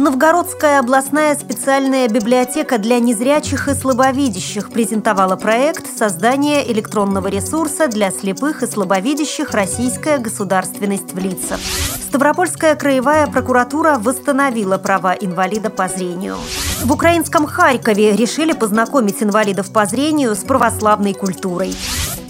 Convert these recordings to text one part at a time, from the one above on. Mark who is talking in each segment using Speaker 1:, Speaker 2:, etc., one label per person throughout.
Speaker 1: Новгородская областная специальная библиотека для незрячих и слабовидящих презентовала проект создания электронного ресурса для слепых и слабовидящих «Российская государственность в лицах». Ставропольская краевая прокуратура восстановила права инвалида по зрению. В украинском Харькове решили познакомить инвалидов по зрению с православной культурой.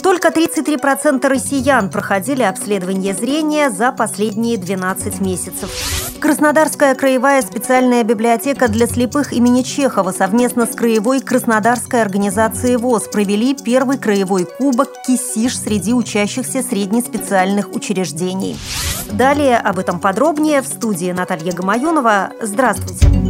Speaker 1: Только 33% россиян проходили обследование зрения за последние 12 месяцев. Краснодарская краевая специальная библиотека для слепых имени Чехова совместно с краевой Краснодарской организацией ВОЗ провели первый краевой кубок «Кисиш» среди учащихся среднеспециальных учреждений. Далее об этом подробнее в студии Наталья Гамаюнова. Здравствуйте!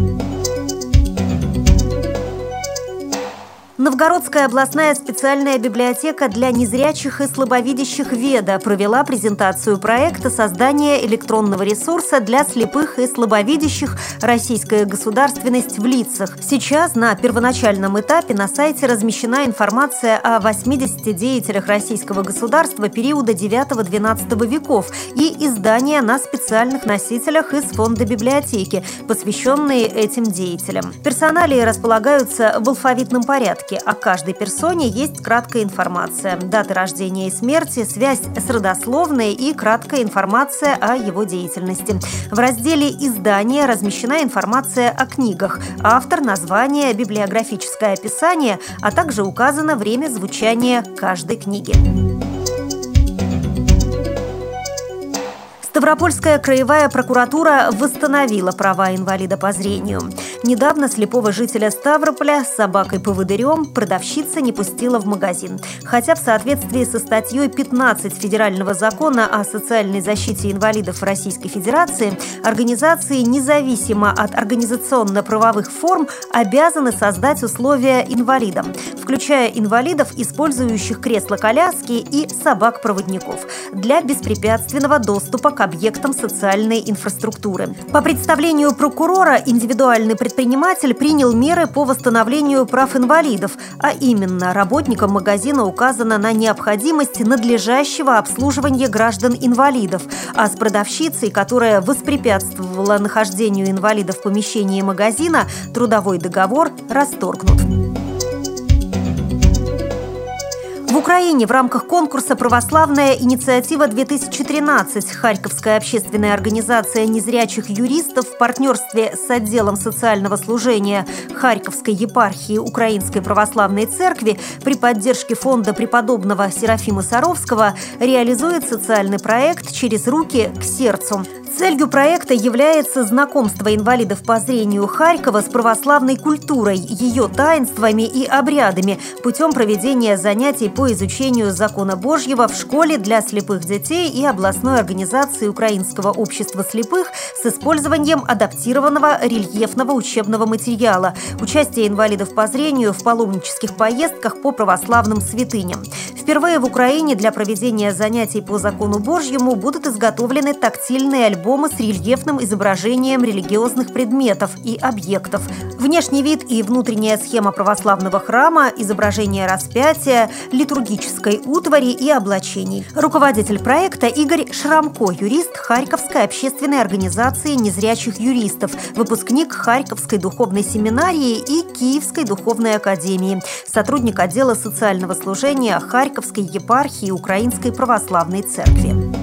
Speaker 1: Новгородская областная специальная библиотека для незрячих и слабовидящих ВЕДА провела презентацию проекта создания электронного ресурса для слепых и слабовидящих «Российская государственность в лицах». Сейчас на первоначальном этапе на сайте размещена информация о 80 деятелях российского государства периода 9-12 веков и издания на специальных носителях из фонда библиотеки, посвященные этим деятелям. Персоналии располагаются в алфавитном порядке справке о каждой персоне есть краткая информация, даты рождения и смерти, связь с родословной и краткая информация о его деятельности. В разделе «Издания» размещена информация о книгах, автор, название, библиографическое описание, а также указано время звучания каждой книги. Ставропольская краевая прокуратура восстановила права инвалида по зрению. Недавно слепого жителя Ставрополя с собакой-поводырем продавщица не пустила в магазин. Хотя в соответствии со статьей 15 Федерального закона о социальной защите инвалидов Российской Федерации, организации независимо от организационно-правовых форм обязаны создать условия инвалидам, включая инвалидов, использующих кресло-коляски и собак-проводников, для беспрепятственного доступа к объектам социальной инфраструктуры. По представлению прокурора, индивидуальный предприниматель принял меры по восстановлению прав инвалидов, а именно работникам магазина указано на необходимость надлежащего обслуживания граждан-инвалидов, а с продавщицей, которая воспрепятствовала нахождению инвалидов в помещении магазина, трудовой договор расторгнут. Украине в рамках конкурса «Православная инициатива-2013» Харьковская общественная организация незрячих юристов в партнерстве с отделом социального служения Харьковской епархии Украинской Православной Церкви при поддержке фонда преподобного Серафима Саровского реализует социальный проект «Через руки к сердцу». Целью проекта является знакомство инвалидов по зрению Харькова с православной культурой, ее таинствами и обрядами путем проведения занятий по изучению закона Божьего в школе для слепых детей и областной организации Украинского общества слепых с использованием адаптированного рельефного учебного материала, участие инвалидов по зрению в паломнических поездках по православным святыням. Впервые в Украине для проведения занятий по закону Божьему будут изготовлены тактильные альбомы альбома с рельефным изображением религиозных предметов и объектов. Внешний вид и внутренняя схема православного храма, изображение распятия, литургической утвари и облачений. Руководитель проекта Игорь Шрамко, юрист Харьковской общественной организации незрячих юристов, выпускник Харьковской духовной семинарии и Киевской духовной академии, сотрудник отдела социального служения Харьковской епархии Украинской православной церкви.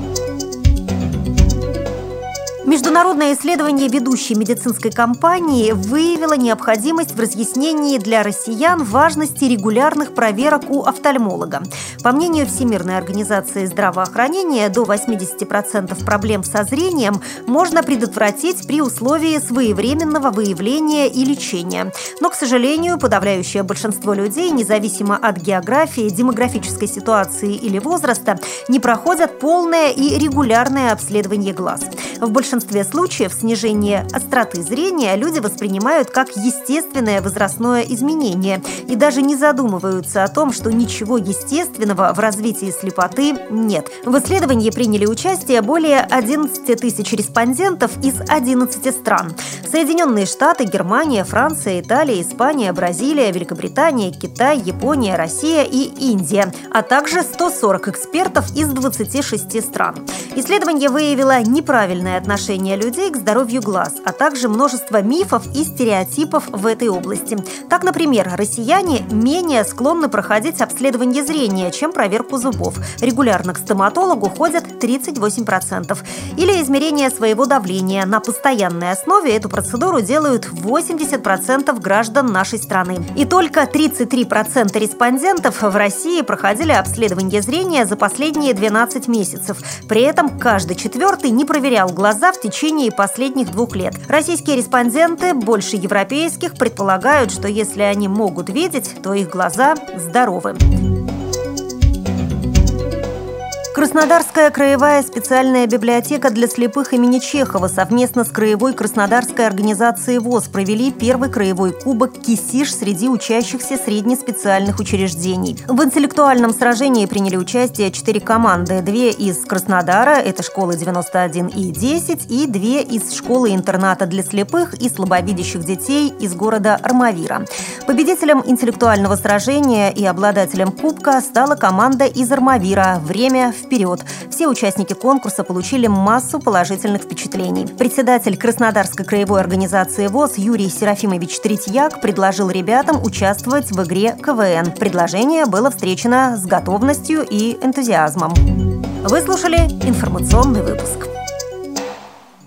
Speaker 1: Международное исследование ведущей медицинской компании выявило необходимость в разъяснении для россиян важности регулярных проверок у офтальмолога. По мнению Всемирной организации здравоохранения, до 80% проблем со зрением можно предотвратить при условии своевременного выявления и лечения. Но, к сожалению, подавляющее большинство людей, независимо от географии, демографической ситуации или возраста, не проходят полное и регулярное обследование глаз. В большинстве случаев снижение остроты зрения люди воспринимают как естественное возрастное изменение и даже не задумываются о том, что ничего естественного в развитии слепоты нет. В исследовании приняли участие более 11 тысяч респондентов из 11 стран. Соединенные Штаты, Германия, Франция, Италия, Испания, Бразилия, Великобритания, Китай, Япония, Россия и Индия, а также 140 экспертов из 26 стран. Исследование выявило неправильное отношение людей к здоровью глаз, а также множество мифов и стереотипов в этой области. Так, например, россияне менее склонны проходить обследование зрения, чем проверку зубов. Регулярно к стоматологу ходят 38%. Или измерение своего давления. На постоянной основе эту процедуру делают 80% граждан нашей страны. И только 33% респондентов в России проходили обследование зрения за последние 12 месяцев. При этом каждый четвертый не проверял глаза в течение последних двух лет. Российские респонденты, больше европейских, предполагают, что если они могут видеть, то их глаза здоровы. Краснодарская краевая специальная библиотека для слепых имени Чехова совместно с Краевой Краснодарской организацией ВОЗ провели первый краевой кубок «Кисиш» среди учащихся среднеспециальных учреждений. В интеллектуальном сражении приняли участие четыре команды. Две из Краснодара, это школы 91 и 10, и две из школы-интерната для слепых и слабовидящих детей из города Армавира. Победителем интеллектуального сражения и обладателем кубка стала команда из Армавира «Время в вперед. Все участники конкурса получили массу положительных впечатлений. Председатель Краснодарской краевой организации ВОЗ Юрий Серафимович Третьяк предложил ребятам участвовать в игре КВН. Предложение было встречено с готовностью и энтузиазмом. Вы слушали информационный выпуск.